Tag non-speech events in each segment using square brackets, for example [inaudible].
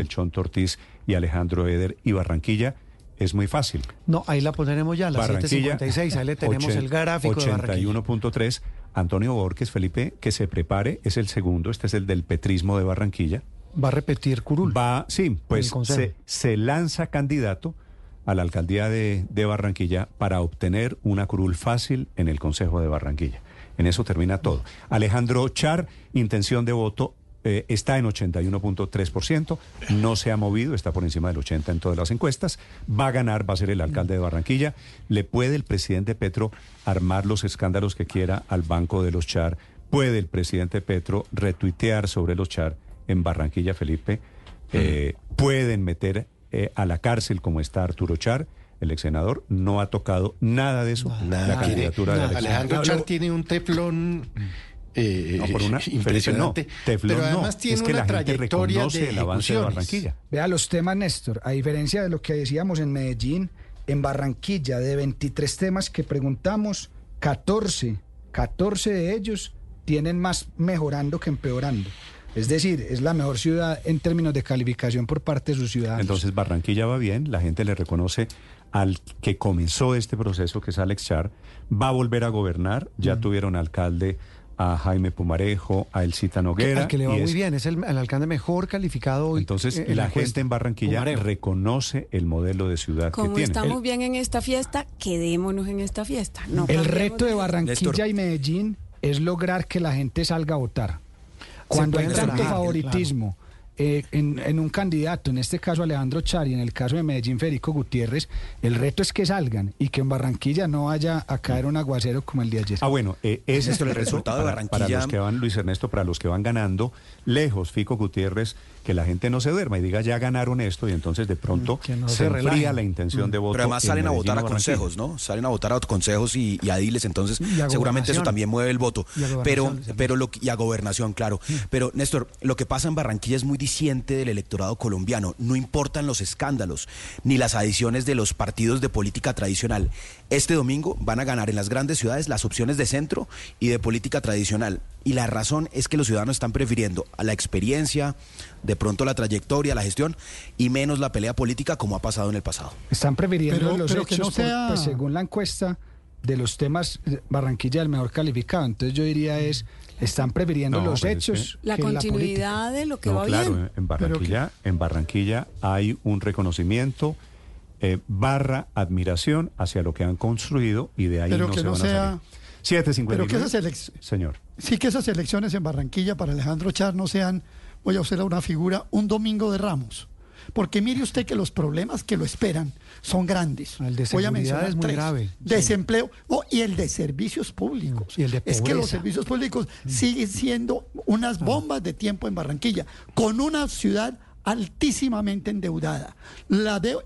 del Chonto Ortiz y Alejandro Eder y Barranquilla es muy fácil. No, ahí la pondremos ya, las Barranquilla, 7.56, ahí le tenemos el gráfico de Barranquilla. 81.3. Antonio Borges, Felipe, que se prepare, es el segundo, este es el del petrismo de Barranquilla. Va a repetir Curul. Va, sí, pues se, se lanza candidato a la alcaldía de, de, Barranquilla para obtener una curul fácil en el Consejo de Barranquilla. En eso termina todo. Alejandro Char, intención de voto, eh, está en 81.3%, no se ha movido, está por encima del 80% en todas las encuestas, va a ganar, va a ser el alcalde de Barranquilla, le puede el presidente Petro armar los escándalos que quiera al Banco de los Char, puede el presidente Petro retuitear sobre los Char en Barranquilla, Felipe, eh, pueden meter eh, a la cárcel como está Arturo Char. El ex senador no ha tocado nada de eso. Nada, la candidatura de Alejandro Char tiene un teflón eh, no, por una, [laughs] impresionante. No, teflón pero además no, tiene es que una la trayectoria de el avance de Barranquilla. Vea los temas, Néstor. A diferencia de lo que decíamos en Medellín, en Barranquilla, de 23 temas que preguntamos, 14, 14 de ellos tienen más mejorando que empeorando. Es decir, es la mejor ciudad en términos de calificación por parte de sus ciudadanos. Entonces Barranquilla va bien, la gente le reconoce al que comenzó este proceso, que es Alex Char, va a volver a gobernar, ya tuvieron alcalde a Jaime Pumarejo, a Elcita Noguera. Al que le va y muy es- bien, es el, el alcalde mejor calificado hoy. Entonces eh, la gente en Barranquilla Pumarejo. reconoce el modelo de ciudad Como que tiene. estamos El- bien en esta fiesta, quedémonos en esta fiesta. No El reto de Barranquilla Néstor. y Medellín es lograr que la gente salga a votar. Cuando hay tanto favoritismo eh, en, en un candidato, en este caso Alejandro Chari, en el caso de Medellín Federico Gutiérrez, el reto es que salgan y que en Barranquilla no vaya a caer un aguacero como el de ayer. Ah, bueno, eh, ese es el resultado de para, Barranquilla- para los que van, Luis Ernesto, para los que van ganando, lejos, Fico Gutiérrez, que la gente no se duerma y diga ya ganaron esto y entonces de pronto Mm, no se, se la intención de voto. Pero además en salen a votar a consejos, ¿no? Salen a votar a consejos y, y a diles, entonces Y a seguramente eso también mueve el voto. Y a gobernación, Pero, pero lo, que- y a gobernación, claro. Pero Néstor, lo que pasa en Barranquilla es muy disiente del electorado colombiano. No importan los escándalos ni las adiciones de los partidos de política tradicional. Este domingo van a ganar en las grandes ciudades las opciones de centro y de política tradicional. Y la razón es que los ciudadanos están prefiriendo a la experiencia, de pronto la trayectoria, la gestión y menos la pelea política como ha pasado en el pasado. Están prefiriendo Pero- los pero hechos, no por- sea- pues según la encuesta de los temas, eh, Barranquilla el mejor calificado. Entonces yo diría es, están prefiriendo No, los pero es hechos La que la continuidad de lo que No, va claro, bien. en Barranquilla, en Barranquilla hay un reconocimiento eh, barra admiración hacia lo que han construido y de ahí Pero no que se no van a sea- salir. 7.59. Pero que esas elec- Señor. Sí que esas elecciones en Barranquilla para Alejandro Char no sean, voy a usar una figura, un domingo de ramos. Porque mire usted que los problemas que lo esperan son grandes. El de Voy a mencionar es muy tres. grave. Desempleo oh, y el de servicios públicos. Y el de es que los servicios públicos siguen siendo unas bombas de tiempo en Barranquilla, con una ciudad altísimamente endeudada.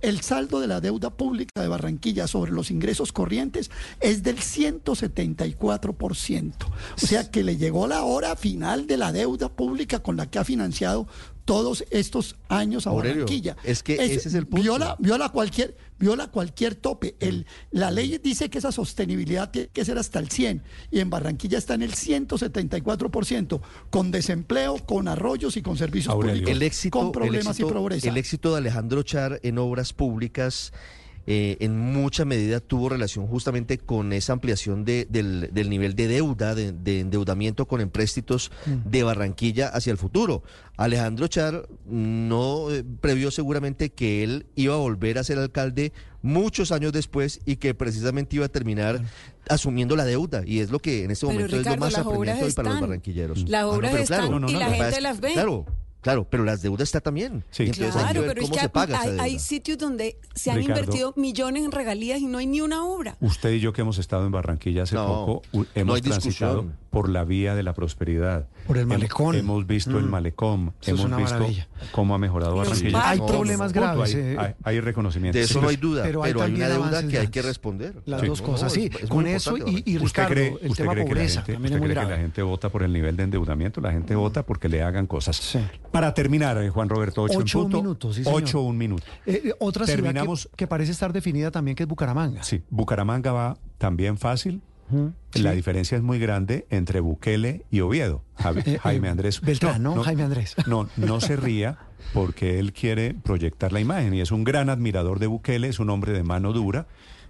El saldo de la deuda pública de Barranquilla sobre los ingresos corrientes es del 174%. O sea que le llegó la hora final de la deuda pública con la que ha financiado todos estos años a Aurelio, Barranquilla. es que ese es el punto. Viola, viola cualquier, viola cualquier tope. El, la ley dice que esa sostenibilidad tiene que ser hasta el 100 y en Barranquilla está en el 174%, con desempleo, con arroyos y con servicios Aurelio. públicos, el éxito, con problemas el éxito, y pobreza. el éxito de Alejandro Char en obras públicas eh, en mucha medida tuvo relación justamente con esa ampliación de- del, del nivel de deuda, de, de endeudamiento con empréstitos de Barranquilla hacia el futuro. Alejandro Char no eh, previó seguramente que él iba a volver a ser alcalde muchos años después y que precisamente iba a terminar asumiendo la deuda y es lo que en este Pero, momento es lo más apremiante para los barranquilleros. Las Ah, no, obras pero están claro, no, y no, la gente las ve. Claro, claro, pero las deudas está también. Sí. Entonces Claro, pero es que se paga hay, sitios donde se han Ricardo. invertido millones en regalías y no hay ni una obra. Usted y yo que hemos estado en Barranquilla hace No, poco, no hemos hay transitado discusión. Por la vía de la prosperidad. Por el malecón. Hemos visto el Mm. malecón, Eso es hemos una visto maravilla. cómo ha mejorado Barranquilla. Hay No, problemas graves. Hay, eh, hay- hay reconocimiento. De eso Sí, no hay duda, pero pero hay hay, una deuda que hay que responder. Las Sí, dos no, cosas, sí. es- es Con eso y, y ¿Usted Ricardo, cree, el usted tema cree que la pobreza gente, también usted es muy cree que la gente vota por el nivel de endeudamiento? La gente vota porque le hagan cosas. Sí. Para terminar, eh, Juan Roberto, ocho, Ocho en punto. minutos, sí, señor. Ocho un minuto. Eh, otra ciudad Terminamos- que, que parece estar definida también, que es Bucaramanga. Sí, Bucaramanga va también fácil. La diferencia es muy grande entre Bukele y Oviedo. Eh, Jaime Andrés. Beltrán, ¿no? Jaime Andrés. No, no se ría porque él quiere proyectar la imagen y es un gran admirador de Bukele, es un hombre de mano dura,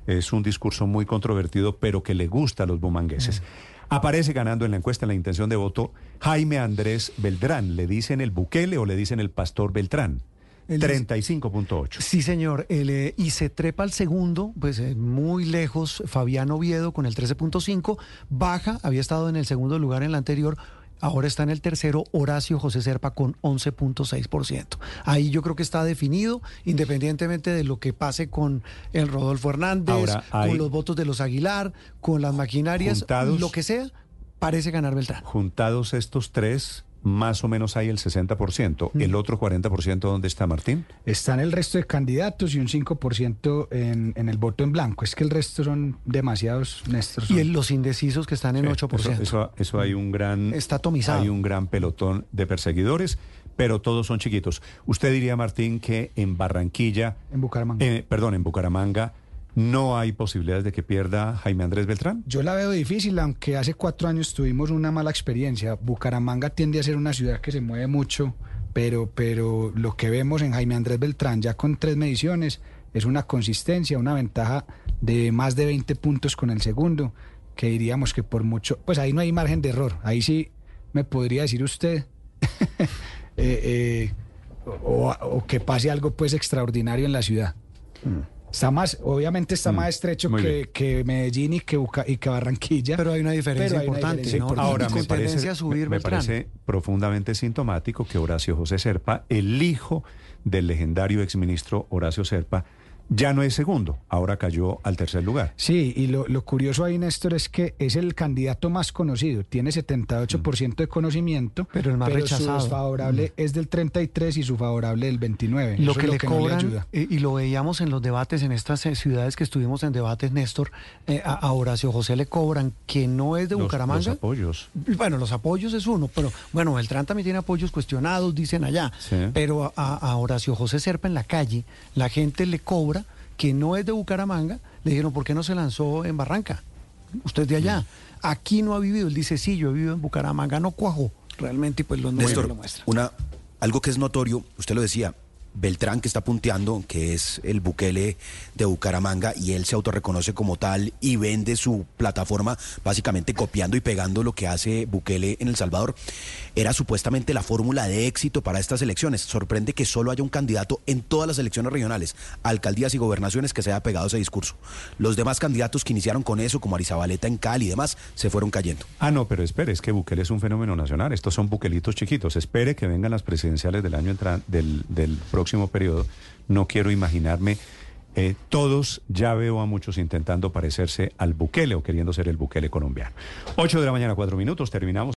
es un discurso muy controvertido, pero que le gusta a los bumangueses. Aparece ganando en la encuesta en la intención de voto Jaime Andrés Beltrán. ¿Le dicen el Bukele o le dicen el Pastor Beltrán? 35.8. Sí, señor. El, eh, y se trepa al segundo, pues eh, muy lejos, Fabián Oviedo con el 13.5. Baja, había estado en el segundo lugar en la anterior. Ahora está en el tercero Horacio José Serpa con 11.6%. Ahí yo creo que está definido, independientemente de lo que pase con el Rodolfo Hernández, con los votos de los Aguilar, con las maquinarias, lo que sea, parece ganar Beltrán. Juntados estos tres, más o menos hay el 60%. ¿El mm. otro 40% dónde está, Martín? Está en el resto de candidatos y un 5% en, en el voto en blanco. Es que el resto son demasiados, Néstor. Y en los indecisos que están en 8%. Eso, eso, hay un gran... Está atomizado. Hay un gran pelotón de perseguidores, pero todos son chiquitos. Usted diría, Martín, que en Barranquilla... En Bucaramanga. Eh, perdón, en Bucaramanga ¿No hay posibilidades de que pierda Jaime Andrés Beltrán? Yo la veo difícil, aunque hace cuatro años tuvimos una mala experiencia. Bucaramanga tiende a ser una ciudad que se mueve mucho, pero, pero lo que vemos en Jaime Andrés Beltrán, ya con tres mediciones, es una consistencia, una ventaja de más de 20 puntos con el segundo, que diríamos que por mucho, pues ahí no hay margen de error. Ahí sí me podría decir usted [laughs] eh, eh, o, que pase algo pues extraordinario en la ciudad. Hmm. Está más, obviamente está mm, más estrecho que, Medellín y que, y que Barranquilla. Pero hay una diferencia importante. Ahora, me parece, subir me parece profundamente sintomático que Horacio José Serpa, el hijo del legendario exministro Horacio Serpa, ya no es segundo, ahora cayó al tercer lugar. Sí, y lo, curioso ahí, Néstor, es que es el candidato más conocido, tiene 78% de conocimiento, pero el más rechazado. su favorable mm. es del 33 y su favorable del 29. Lo que, le cobran, y, lo veíamos en los debates en estas eh, ciudades que estuvimos en debates, Néstor, eh, a, Horacio José le cobran que no es de Bucaramanga. Los apoyos. Bueno, los apoyos es uno, pero bueno, Beltrán también tiene apoyos cuestionados, dicen allá, pero a, a Horacio José Serpa en la calle, la gente le cobra que no es de Bucaramanga, le dijeron, ¿por qué no se lanzó en Barranca? Usted de allá. Aquí no ha vivido. Él dice, sí, yo he vivido en Bucaramanga, no cuajo realmente, y pues los números lo muestran. Una, algo que es notorio, usted lo decía, Beltrán que está punteando, que es el Bukele de Bucaramanga, y él se autorreconoce como tal y vende su plataforma básicamente copiando y pegando lo que hace Bukele en El Salvador, era supuestamente la fórmula de éxito para estas elecciones. Sorprende que solo haya un candidato en todas las elecciones regionales, alcaldías y gobernaciones, que se haya pegado ese discurso. Los demás candidatos que iniciaron con eso, como Arizabaleta en Cali y demás, se fueron cayendo. Ah, no, pero espere, es que Bukele es un fenómeno nacional. Estos son buquelitos chiquitos. Espere que vengan las presidenciales del año del, del próximo periodo, no quiero imaginarme. Eh, todos ya veo a muchos intentando parecerse al Bukele o queriendo ser el Bukele colombiano. 8 de la mañana, cuatro minutos, terminamos.